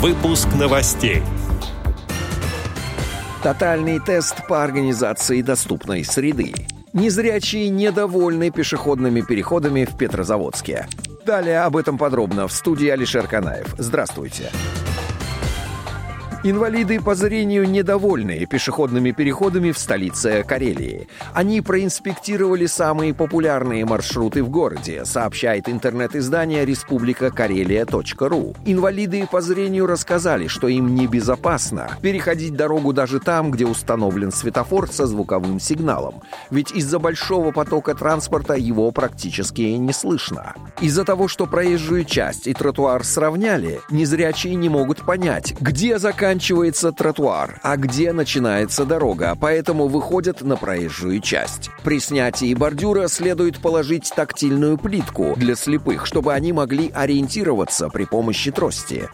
Выпуск новостей. Тотальный тест по организации доступной среды. Незрячие недовольны пешеходными переходами в Петрозаводске. Далее об этом подробно в студии Алишер Канаев. Здравствуйте. Здравствуйте. Инвалиды по зрению недовольны пешеходными переходами в столице Карелии. Они проинспектировали самые популярные маршруты в городе, сообщает интернет-издание республика Карелия.ру. Инвалиды по зрению рассказали, что им небезопасно переходить дорогу даже там, где установлен светофор со звуковым сигналом. Ведь из-за большого потока транспорта его практически не слышно. Из-за того, что проезжую часть и тротуар сравняли, незрячие не могут понять, где заканчивается заканчивается тротуар, а где начинается дорога, поэтому выходят на проезжую часть. При снятии бордюра следует положить тактильную плитку для слепых, чтобы они могли ориентироваться при помощи трости.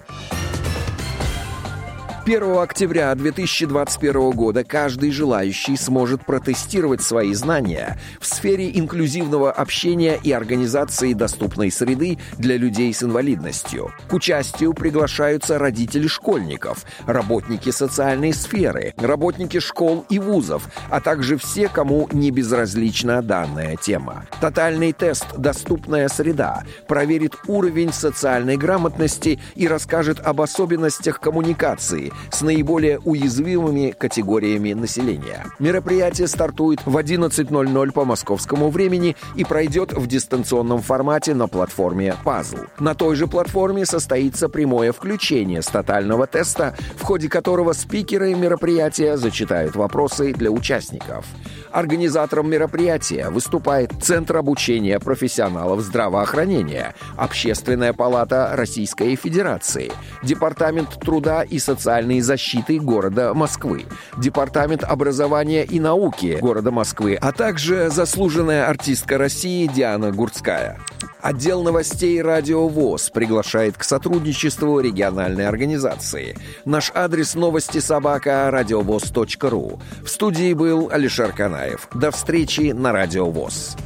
1 октября 2021 года каждый желающий сможет протестировать свои знания в сфере инклюзивного общения и организации доступной среды для людей с инвалидностью. К участию приглашаются родители школьников, работники социальной сферы, работники школ и вузов, а также все, кому не безразлична данная тема. Тотальный тест «Доступная среда» проверит уровень социальной грамотности и расскажет об особенностях коммуникации, с наиболее уязвимыми категориями населения. Мероприятие стартует в 11.00 по московскому времени и пройдет в дистанционном формате на платформе Puzzle. На той же платформе состоится прямое включение с тотального теста, в ходе которого спикеры мероприятия зачитают вопросы для участников. Организатором мероприятия выступает Центр обучения профессионалов здравоохранения, Общественная палата Российской Федерации, Департамент труда и социальной защиты города Москвы, Департамент образования и науки города Москвы, а также заслуженная артистка России Диана Гурцкая. Отдел новостей «Радио ВОЗ» приглашает к сотрудничеству региональной организации. Наш адрес новости собака радиовоз.ру. В студии был Алишер Канаев. До встречи на «Радио ВОЗ».